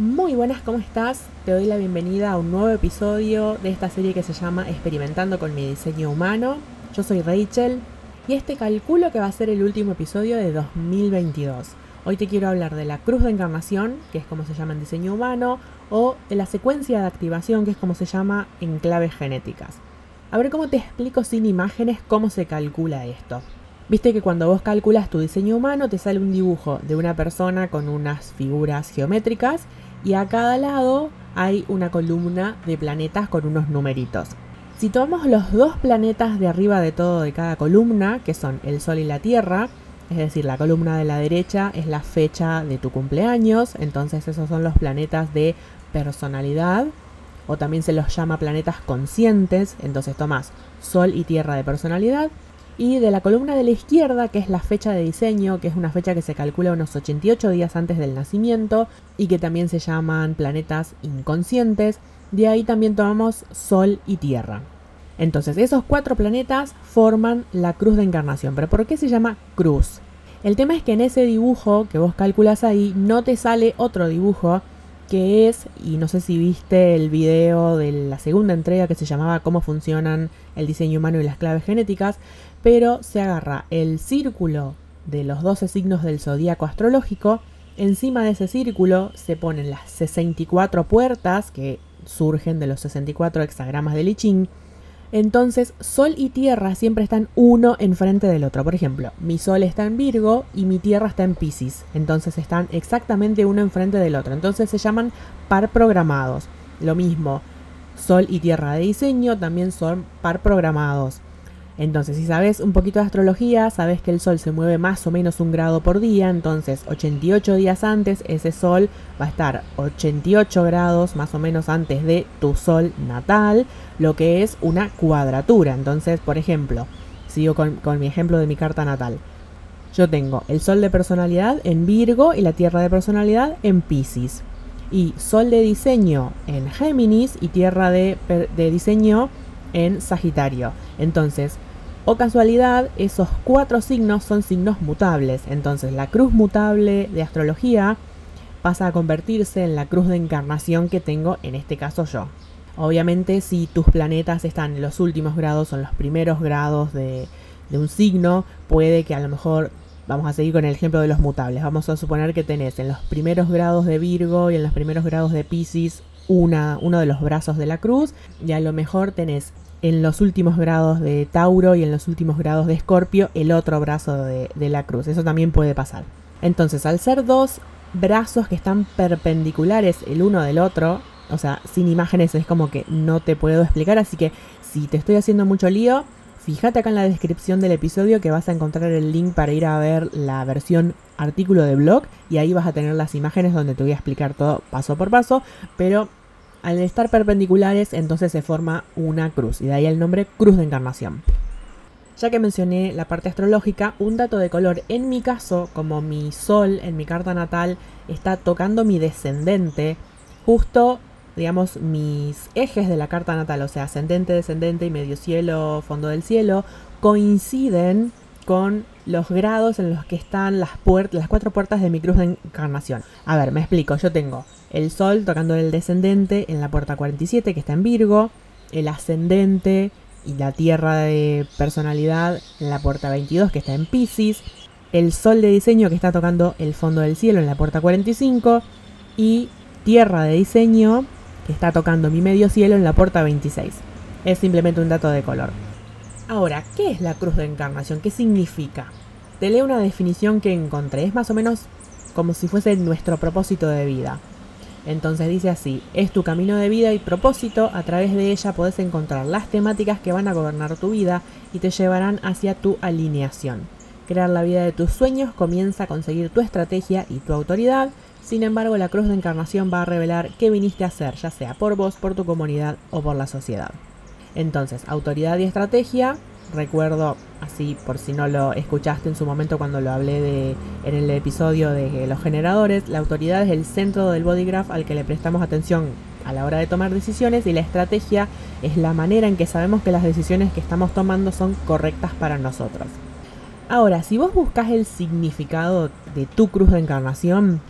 Muy buenas, ¿cómo estás? Te doy la bienvenida a un nuevo episodio de esta serie que se llama Experimentando con mi diseño humano. Yo soy Rachel y este calculo que va a ser el último episodio de 2022. Hoy te quiero hablar de la cruz de encarnación, que es como se llama en diseño humano, o de la secuencia de activación, que es como se llama en claves genéticas. A ver cómo te explico sin imágenes cómo se calcula esto. Viste que cuando vos calculas tu diseño humano te sale un dibujo de una persona con unas figuras geométricas y a cada lado hay una columna de planetas con unos numeritos. Si tomamos los dos planetas de arriba de todo de cada columna, que son el Sol y la Tierra, es decir, la columna de la derecha es la fecha de tu cumpleaños, entonces esos son los planetas de personalidad, o también se los llama planetas conscientes, entonces tomas Sol y Tierra de personalidad, y de la columna de la izquierda, que es la fecha de diseño, que es una fecha que se calcula unos 88 días antes del nacimiento y que también se llaman planetas inconscientes, de ahí también tomamos Sol y Tierra. Entonces, esos cuatro planetas forman la cruz de encarnación. ¿Pero por qué se llama cruz? El tema es que en ese dibujo que vos calculas ahí no te sale otro dibujo que es, y no sé si viste el video de la segunda entrega que se llamaba Cómo funcionan el diseño humano y las claves genéticas, pero se agarra el círculo de los 12 signos del zodíaco astrológico, encima de ese círculo se ponen las 64 puertas que surgen de los 64 hexagramas de I entonces, Sol y Tierra siempre están uno enfrente del otro. Por ejemplo, mi Sol está en Virgo y mi Tierra está en Pisces. Entonces están exactamente uno enfrente del otro. Entonces se llaman par programados. Lo mismo, Sol y Tierra de diseño también son par programados. Entonces, si sabes un poquito de astrología, sabes que el Sol se mueve más o menos un grado por día, entonces 88 días antes ese Sol va a estar 88 grados más o menos antes de tu Sol natal, lo que es una cuadratura. Entonces, por ejemplo, sigo con, con mi ejemplo de mi carta natal. Yo tengo el Sol de personalidad en Virgo y la Tierra de personalidad en Pisces. Y Sol de diseño en Géminis y Tierra de, de diseño en Sagitario. Entonces, o casualidad, esos cuatro signos son signos mutables. Entonces la cruz mutable de astrología pasa a convertirse en la cruz de encarnación que tengo en este caso yo. Obviamente si tus planetas están en los últimos grados o en los primeros grados de, un signo, puede que a lo mejor, vamos a seguir con el ejemplo de los mutables, vamos a suponer que tenés en los primeros grados de Virgo y en los primeros grados de Pisces una, uno de los brazos de la cruz y a lo mejor tenés en los últimos grados de Tauro y en los últimos grados de Escorpio el otro brazo de, la cruz. Eso también puede pasar. Entonces, al ser dos brazos que están perpendiculares el uno del otro, o sea, sin imágenes es como que no te puedo explicar, así que si te estoy haciendo mucho lío, fíjate acá en la descripción del episodio que vas a encontrar el link para ir a ver la versión artículo de blog y ahí vas a tener las imágenes donde te voy a explicar todo paso por paso, pero al estar perpendiculares, entonces se forma una cruz, y de ahí el nombre Cruz de Encarnación. Ya que mencioné la parte astrológica, un dato de color, en mi caso, como mi sol en mi carta natal está tocando mi descendente, justo, digamos, mis ejes de la carta natal, o sea, ascendente, descendente y medio cielo, fondo del cielo, coinciden con los grados en los que están las, las cuatro puertas de mi cruz de encarnación. A ver, me explico, yo tengo el Sol tocando el descendente en la puerta 47 que está en Virgo, el ascendente y la Tierra de personalidad en la puerta 22 que está en Pisces, el Sol de diseño que está tocando el fondo del cielo en la puerta 45 y Tierra de diseño que está tocando mi medio cielo en la puerta 26. Es simplemente un dato de color. Ahora, ¿qué es la cruz de encarnación? ¿Qué significa? Te leo una definición que encontré. Es más o menos como si fuese nuestro propósito de vida. Entonces dice así, es tu camino de vida y propósito, a través de ella podés encontrar las temáticas que van a gobernar tu vida y te llevarán hacia tu alineación. Crear la vida de tus sueños comienza a conseguir tu estrategia y tu autoridad, sin embargo la cruz de encarnación va a revelar qué viniste a hacer, ya sea por vos, por tu comunidad o por la sociedad. Entonces, autoridad y estrategia, recuerdo así por si no lo escuchaste en su momento cuando lo hablé de, en el episodio de los generadores, la autoridad es el centro del body graph al que le prestamos atención a la hora de tomar decisiones y la estrategia es la manera en que sabemos que las decisiones que estamos tomando son correctas para nosotros. Ahora, si vos buscas el significado de tu cruz de encarnación,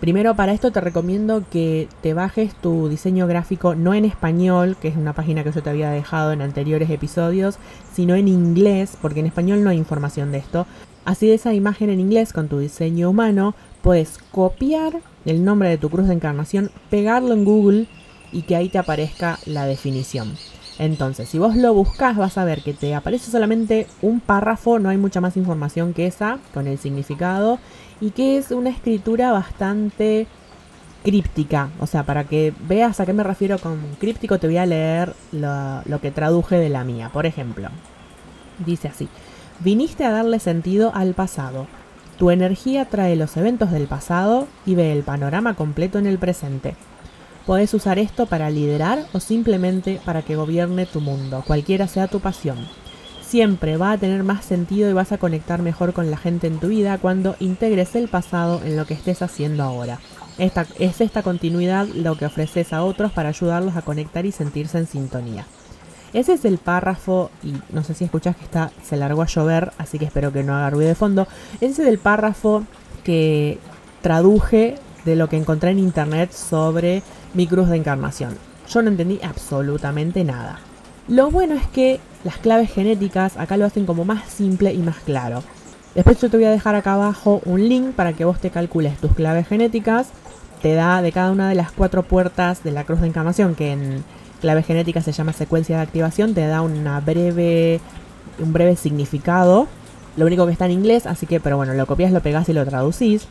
Primero para esto te recomiendo que te bajes tu diseño gráfico no en español, que es una página que yo te había dejado en anteriores episodios, sino en inglés, porque en español no hay información de esto. Así de esa imagen en inglés con tu diseño humano, puedes copiar el nombre de tu cruz de encarnación, pegarlo en Google y que ahí te aparezca la definición. Entonces, si vos lo buscas, vas a ver que te aparece solamente un párrafo, no hay mucha más información que esa, con el significado, y que es una escritura bastante críptica. O sea, para que veas a qué me refiero con críptico, te voy a leer lo, lo que traduje de la mía. Por ejemplo, dice así, viniste a darle sentido al pasado. Tu energía trae los eventos del pasado y ve el panorama completo en el presente. Puedes usar esto para liderar o simplemente para que gobierne tu mundo, cualquiera sea tu pasión. Siempre va a tener más sentido y vas a conectar mejor con la gente en tu vida cuando integres el pasado en lo que estés haciendo ahora. Esta, es esta continuidad lo que ofreces a otros para ayudarlos a conectar y sentirse en sintonía. Ese es el párrafo, y no sé si escuchas que está, se largó a llover, así que espero que no haga ruido de fondo. Ese es el párrafo que traduje de lo que encontré en internet sobre mi cruz de encarnación. Yo no entendí absolutamente nada. Lo bueno es que las claves genéticas acá lo hacen como más simple y más claro. Después yo te voy a dejar acá abajo un link para que vos te calcules tus claves genéticas. Te da de cada una de las cuatro puertas de la cruz de encarnación, que en clave genética se llama secuencia de activación, te da una breve, un breve significado. Lo único que está en inglés, así que, pero bueno, lo copias, lo pegas y lo traducís.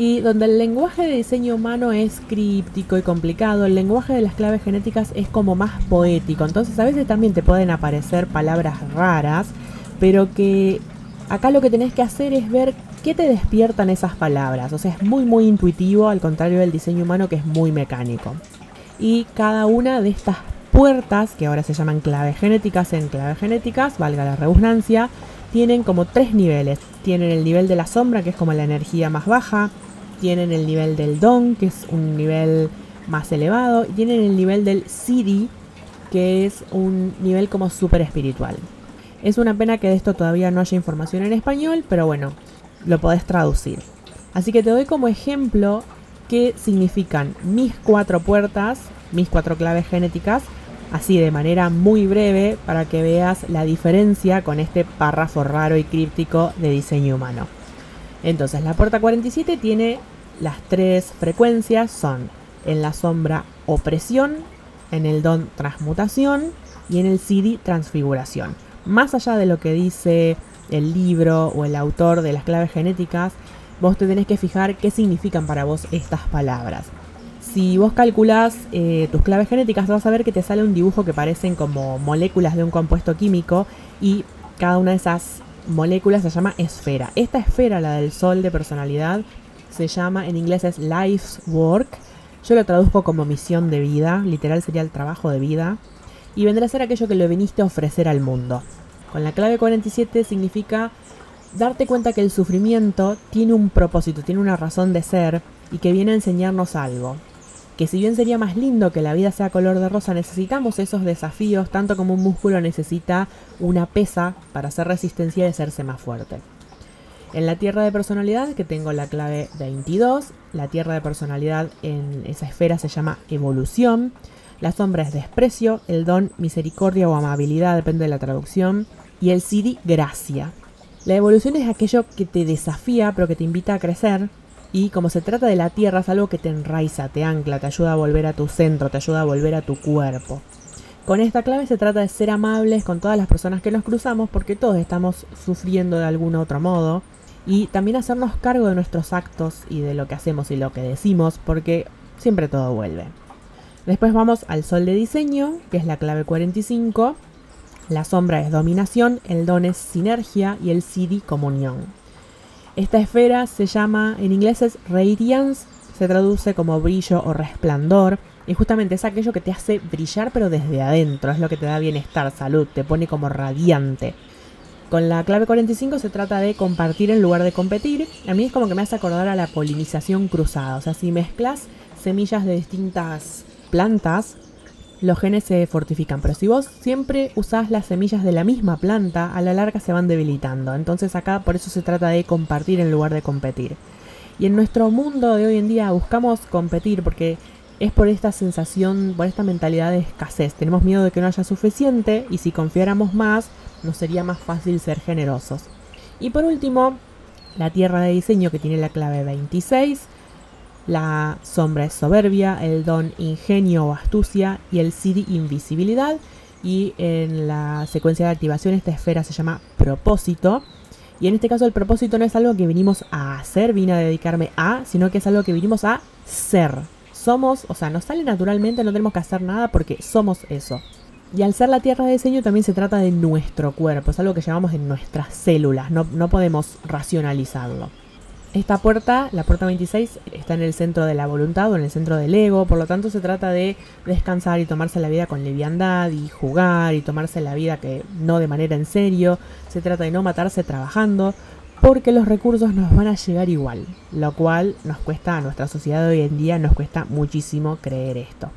Y donde el lenguaje de diseño humano es críptico y complicado, el lenguaje de las claves genéticas es como más poético. Entonces a veces también te pueden aparecer palabras raras, pero que acá lo que tenés que hacer es ver qué te despiertan esas palabras. O sea, es muy muy intuitivo, al contrario del diseño humano que es muy mecánico. Y cada una de estas puertas, que ahora se llaman claves genéticas en claves genéticas, valga la redundancia, tienen como tres niveles. Tienen el nivel de la sombra, que es como la energía más baja. Tienen el nivel del don, que es un nivel más elevado. Y tienen el nivel del Siri, que es un nivel como súper espiritual. Es una pena que de esto todavía no haya información en español, pero bueno, lo podés traducir. Así que te doy como ejemplo qué significan mis cuatro puertas, mis cuatro claves genéticas así de manera muy breve para que veas la diferencia con este párrafo raro y críptico de diseño humano. Entonces, la puerta 47 tiene las tres frecuencias, son en la sombra opresión, en el don transmutación y en el CD transfiguración. Más allá de lo que dice el libro o el autor de las claves genéticas, vos te tenés que fijar qué significan para vos estas palabras. Si vos calculás eh, tus claves genéticas, vas a ver que te sale un dibujo que parecen como moléculas de un compuesto químico y cada una de esas moléculas se llama esfera. Esta esfera, la del sol de personalidad, se llama en inglés es life's work. Yo lo traduzco como misión de vida, literal sería el trabajo de vida. Y vendrá a ser aquello que le viniste a ofrecer al mundo. Con la clave 47 significa darte cuenta que el sufrimiento tiene un propósito, tiene una razón de ser y que viene a enseñarnos algo que si bien sería más lindo que la vida sea color de rosa, necesitamos esos desafíos, tanto como un músculo necesita una pesa para hacer resistencia y hacerse más fuerte. En la tierra de personalidad, que tengo la clave 22, la tierra de personalidad en esa esfera se llama evolución, la sombra es desprecio, el don misericordia o amabilidad, depende de la traducción, y el CD gracia. La evolución es aquello que te desafía pero que te invita a crecer, y como se trata de la tierra, es algo que te enraiza, te ancla, te ayuda a volver a tu centro, te ayuda a volver a tu cuerpo. Con esta clave se trata de ser amables con todas las personas que nos cruzamos porque todos estamos sufriendo de algún otro modo. Y también hacernos cargo de nuestros actos y de lo que hacemos y lo que decimos porque siempre todo vuelve. Después vamos al sol de diseño, que es la clave 45. La sombra es dominación, el don es sinergia y el CD comunión. Esta esfera se llama, en inglés es radiance, se traduce como brillo o resplandor. Y justamente es aquello que te hace brillar pero desde adentro, es lo que te da bienestar, salud, te pone como radiante. Con la clave 45 se trata de compartir en lugar de competir. A mí es como que me hace acordar a la polinización cruzada. O sea, si mezclas semillas de distintas plantas, los genes se fortifican. Pero si vos siempre usás las semillas de la misma planta, a la larga se van debilitando. Entonces acá por eso se trata de compartir en lugar de competir. Y en nuestro mundo de hoy en día buscamos competir porque es por esta sensación, por esta mentalidad de escasez. Tenemos miedo de que no haya suficiente y si confiáramos más, nos sería más fácil ser generosos. Y por último, la tierra de diseño que tiene la clave 26. La sombra es soberbia, el don ingenio o astucia y el CD invisibilidad. Y en la secuencia de activación esta esfera se llama propósito. Y en este caso el propósito no es algo que vinimos a hacer, vine a dedicarme a, sino que es algo que vinimos a ser. Somos, o sea, nos sale naturalmente, no tenemos que hacer nada porque somos eso. Y al ser la tierra de diseño también se trata de nuestro cuerpo, es algo que llamamos de nuestras células, no, no podemos racionalizarlo. Esta puerta, la puerta 26, está en el centro de la voluntad o en el centro del ego, por lo tanto se trata de descansar y tomarse la vida con liviandad y jugar y tomarse la vida que no de manera en serio, se trata de no matarse trabajando, porque los recursos nos van a llegar igual, lo cual nos cuesta a nuestra sociedad de hoy en día, nos cuesta muchísimo creer esto.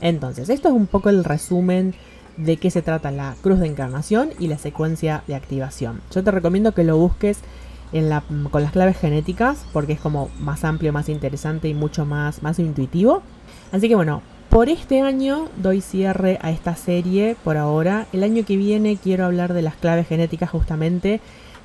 Entonces, esto es un poco el resumen de qué se trata la cruz de encarnación y la secuencia de activación. Yo te recomiendo que lo busques con las claves genéticas porque es como más amplio, más interesante y mucho más, más intuitivo. Así que bueno, por este año doy cierre a esta serie por ahora. El año que viene quiero hablar de las claves genéticas justamente.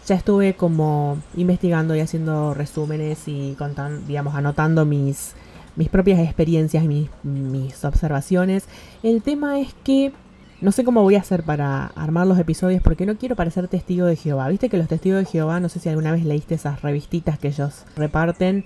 Ya estuve como investigando y haciendo resúmenes y contando, digamos, anotando mis, mis propias experiencias y mis, observaciones. El tema es que no sé cómo voy a hacer para armar los episodios porque no quiero parecer testigo de Jehová. Viste que los testigos de Jehová, no sé si alguna vez leíste esas revistitas que ellos reparten.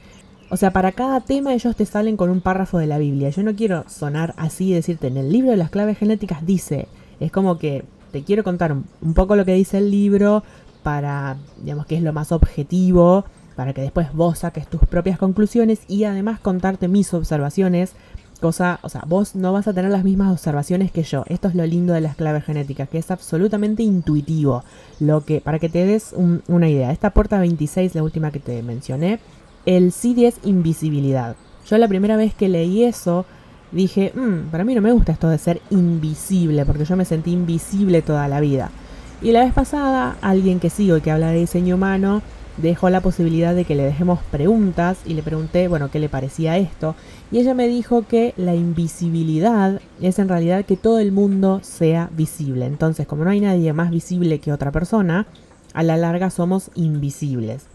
O sea, para cada tema ellos te salen con un párrafo de la Biblia. Yo no quiero sonar así y decirte, en el libro de las claves genéticas dice. Es como que te quiero contar un, poco lo que dice el libro para, digamos, que es lo más objetivo para que después vos saques tus propias conclusiones y además contarte mis observaciones. Cosa, o sea, vos no vas a tener las mismas observaciones que yo. Esto es lo lindo de las claves genéticas, que es absolutamente intuitivo. Lo que, para que te des una idea, esta puerta 26, la última que te mencioné, el CD es invisibilidad. Yo la primera vez que leí eso, dije, mmm, para mí no me gusta esto de ser invisible, porque yo me sentí invisible toda la vida. Y la vez pasada, alguien que sigo y que habla de diseño humano, dejó la posibilidad de que le dejemos preguntas y le pregunté, bueno, qué le parecía esto. Y ella me dijo que la invisibilidad es en realidad que todo el mundo sea visible. Entonces, como no hay nadie más visible que otra persona, a la larga somos invisibles.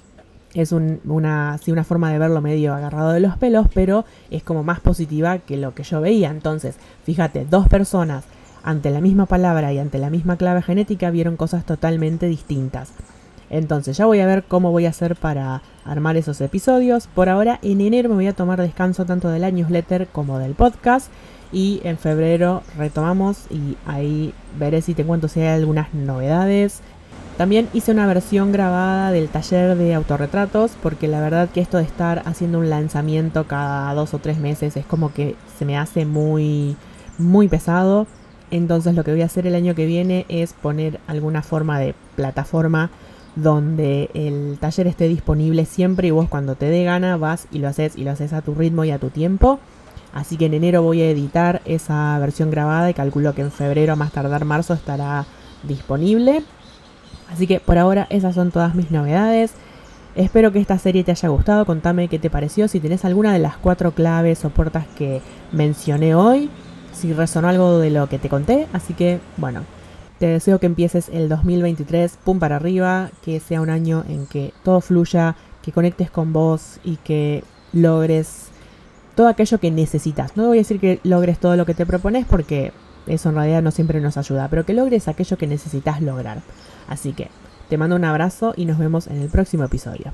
Es una, una forma de verlo medio agarrado de los pelos, pero es como más positiva que lo que yo veía. Entonces, fíjate, dos personas ante la misma palabra y ante la misma clave genética vieron cosas totalmente distintas. Entonces ya voy a ver cómo voy a hacer para armar esos episodios. Por ahora en enero me voy a tomar descanso tanto de la newsletter como del podcast. Y en febrero retomamos y ahí veré si te cuento si hay algunas novedades. También hice una versión grabada del taller de autorretratos porque la verdad que esto de estar haciendo un lanzamiento cada dos o tres meses es como que se me hace muy, muy pesado. Entonces lo que voy a hacer el año que viene es poner alguna forma de plataforma donde el taller esté disponible siempre y vos cuando te dé gana vas y lo haces y lo haces a tu ritmo y a tu tiempo. Así que en enero voy a editar esa versión grabada y calculo que en febrero a más tardar marzo estará disponible. Así que por ahora esas son todas mis novedades. Espero que esta serie te haya gustado, contame qué te pareció, si tenés alguna de las cuatro claves o puertas que mencioné hoy, si resonó algo de lo que te conté, así que bueno, te deseo que empieces el 2023 pum para arriba, que sea un año en que todo fluya, que conectes con vos y que logres todo aquello que necesitas. No voy a decir que logres todo lo que te propones porque eso en realidad no siempre nos ayuda, pero que logres aquello que necesitas lograr. Así que te mando un abrazo y nos vemos en el próximo episodio.